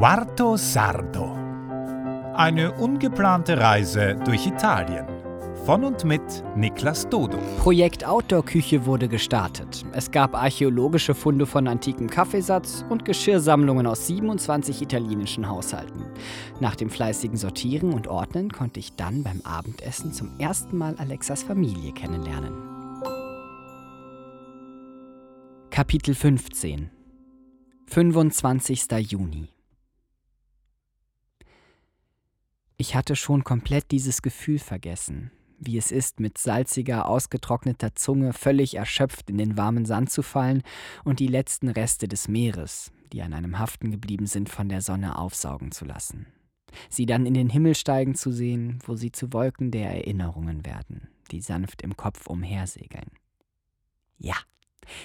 Quarto Sardo. Eine ungeplante Reise durch Italien. Von und mit Niklas Dodo. Projekt Outdoor-Küche wurde gestartet. Es gab archäologische Funde von antikem Kaffeesatz und Geschirrsammlungen aus 27 italienischen Haushalten. Nach dem fleißigen Sortieren und Ordnen konnte ich dann beim Abendessen zum ersten Mal Alexas Familie kennenlernen. Kapitel 15 25. Juni Ich hatte schon komplett dieses Gefühl vergessen, wie es ist, mit salziger, ausgetrockneter Zunge völlig erschöpft in den warmen Sand zu fallen und die letzten Reste des Meeres, die an einem haften geblieben sind, von der Sonne aufsaugen zu lassen. Sie dann in den Himmel steigen zu sehen, wo sie zu Wolken der Erinnerungen werden, die sanft im Kopf umhersegeln. Ja,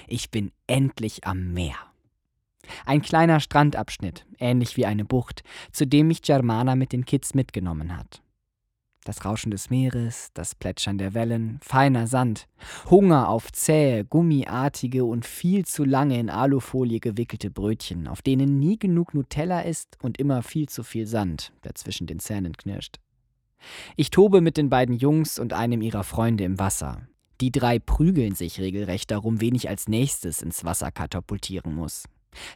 ich bin endlich am Meer. Ein kleiner Strandabschnitt, ähnlich wie eine Bucht, zu dem mich Germana mit den Kids mitgenommen hat. Das Rauschen des Meeres, das Plätschern der Wellen, feiner Sand, Hunger auf zähe, gummiartige und viel zu lange in Alufolie gewickelte Brötchen, auf denen nie genug Nutella ist und immer viel zu viel Sand, der zwischen den Zähnen knirscht. Ich tobe mit den beiden Jungs und einem ihrer Freunde im Wasser. Die drei prügeln sich regelrecht darum, wen ich als nächstes ins Wasser katapultieren muss.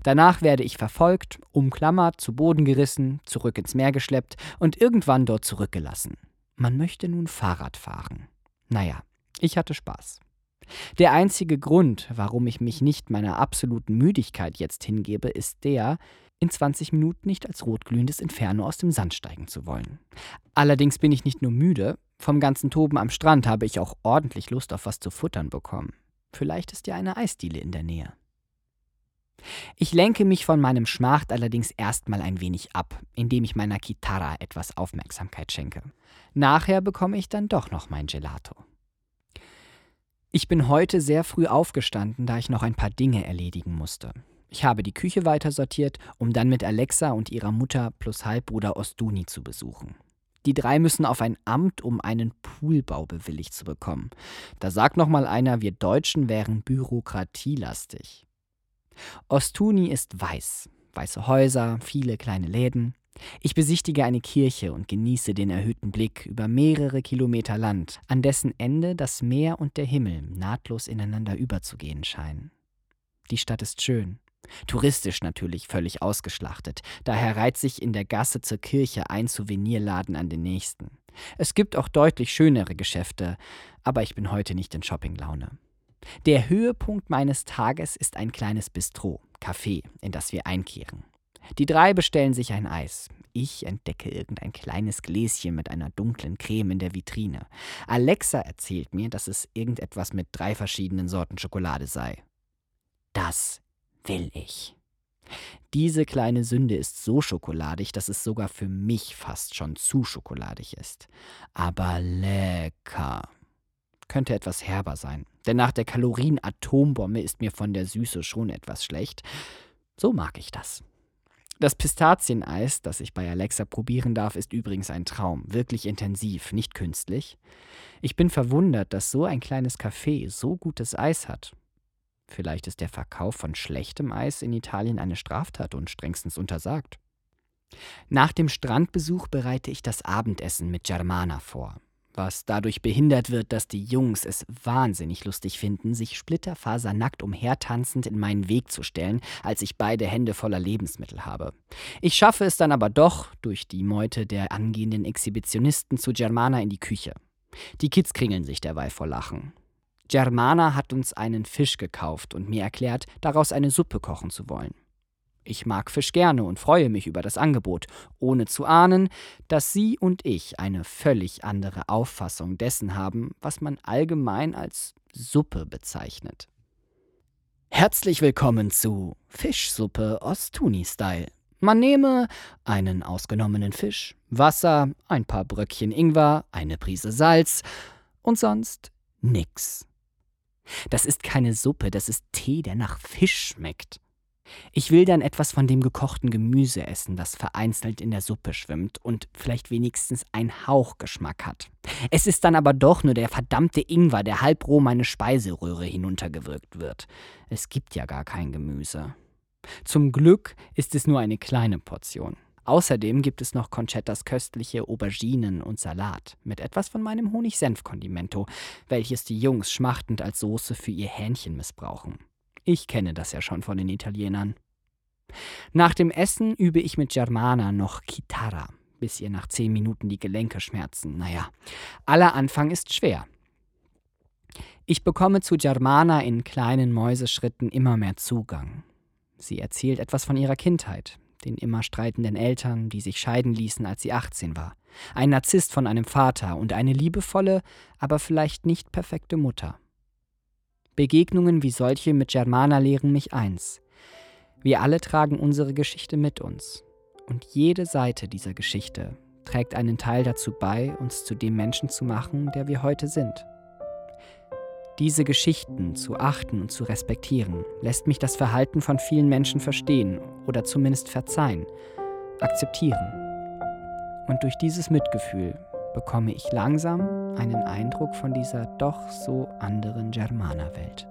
Danach werde ich verfolgt, umklammert, zu Boden gerissen, zurück ins Meer geschleppt und irgendwann dort zurückgelassen. Man möchte nun Fahrrad fahren. Naja, ich hatte Spaß. Der einzige Grund, warum ich mich nicht meiner absoluten Müdigkeit jetzt hingebe, ist der, in 20 Minuten nicht als rotglühendes Inferno aus dem Sand steigen zu wollen. Allerdings bin ich nicht nur müde, vom ganzen Toben am Strand habe ich auch ordentlich Lust auf was zu futtern bekommen. Vielleicht ist ja eine Eisdiele in der Nähe. Ich lenke mich von meinem Schmacht allerdings erstmal ein wenig ab, indem ich meiner Gitarra etwas Aufmerksamkeit schenke. Nachher bekomme ich dann doch noch mein Gelato. Ich bin heute sehr früh aufgestanden, da ich noch ein paar Dinge erledigen musste. Ich habe die Küche weiter sortiert, um dann mit Alexa und ihrer Mutter plus Halbbruder Ostuni zu besuchen. Die drei müssen auf ein Amt, um einen Poolbau bewilligt zu bekommen. Da sagt noch mal einer, wir Deutschen wären bürokratielastig. Ostuni ist weiß. Weiße Häuser, viele kleine Läden. Ich besichtige eine Kirche und genieße den erhöhten Blick über mehrere Kilometer Land, an dessen Ende das Meer und der Himmel nahtlos ineinander überzugehen scheinen. Die Stadt ist schön. Touristisch natürlich völlig ausgeschlachtet, daher reiht sich in der Gasse zur Kirche ein Souvenirladen an den nächsten. Es gibt auch deutlich schönere Geschäfte, aber ich bin heute nicht in Shoppinglaune. Der Höhepunkt meines Tages ist ein kleines Bistro, Café, in das wir einkehren. Die drei bestellen sich ein Eis. Ich entdecke irgendein kleines Gläschen mit einer dunklen Creme in der Vitrine. Alexa erzählt mir, dass es irgendetwas mit drei verschiedenen Sorten Schokolade sei. Das will ich. Diese kleine Sünde ist so schokoladig, dass es sogar für mich fast schon zu schokoladig ist. Aber lecker. Könnte etwas herber sein, denn nach der Kalorien-Atombombe ist mir von der Süße schon etwas schlecht. So mag ich das. Das Pistazieneis, das ich bei Alexa probieren darf, ist übrigens ein Traum, wirklich intensiv, nicht künstlich. Ich bin verwundert, dass so ein kleines Café so gutes Eis hat. Vielleicht ist der Verkauf von schlechtem Eis in Italien eine Straftat und strengstens untersagt. Nach dem Strandbesuch bereite ich das Abendessen mit Germana vor, was dadurch behindert wird, dass die Jungs es wahnsinnig lustig finden, sich splitterfasernackt umhertanzend in meinen Weg zu stellen, als ich beide Hände voller Lebensmittel habe. Ich schaffe es dann aber doch, durch die Meute der angehenden Exhibitionisten zu Germana in die Küche. Die Kids kringeln sich derweil vor Lachen. Germana hat uns einen Fisch gekauft und mir erklärt, daraus eine Suppe kochen zu wollen. Ich mag Fisch gerne und freue mich über das Angebot, ohne zu ahnen, dass sie und ich eine völlig andere Auffassung dessen haben, was man allgemein als Suppe bezeichnet. Herzlich willkommen zu Fischsuppe Ostuni-Style. Man nehme einen ausgenommenen Fisch, Wasser, ein paar Bröckchen Ingwer, eine Prise Salz und sonst nix. Das ist keine Suppe, das ist Tee, der nach Fisch schmeckt. Ich will dann etwas von dem gekochten Gemüse essen, das vereinzelt in der Suppe schwimmt und vielleicht wenigstens einen Hauchgeschmack hat. Es ist dann aber doch nur der verdammte Ingwer, der halb roh meine Speiseröhre hinuntergewirkt wird. Es gibt ja gar kein Gemüse. Zum Glück ist es nur eine kleine Portion. Außerdem gibt es noch Concettas köstliche Auberginen und Salat mit etwas von meinem Honig-Senf-Kondimento, welches die Jungs schmachtend als Soße für ihr Hähnchen missbrauchen. Ich kenne das ja schon von den Italienern. Nach dem Essen übe ich mit Germana noch Chitarra, bis ihr nach zehn Minuten die Gelenke schmerzen. Naja, aller Anfang ist schwer. Ich bekomme zu Germana in kleinen Mäuseschritten immer mehr Zugang. Sie erzählt etwas von ihrer Kindheit, den immer streitenden Eltern, die sich scheiden ließen, als sie 18 war, ein Narzisst von einem Vater und eine liebevolle, aber vielleicht nicht perfekte Mutter. Begegnungen wie solche mit Germana lehren mich eins. Wir alle tragen unsere Geschichte mit uns. Und jede Seite dieser Geschichte trägt einen Teil dazu bei, uns zu dem Menschen zu machen, der wir heute sind. Diese Geschichten zu achten und zu respektieren, lässt mich das Verhalten von vielen Menschen verstehen oder zumindest verzeihen, akzeptieren. Und durch dieses Mitgefühl bekomme ich langsam einen Eindruck von dieser doch so anderen Germanerwelt.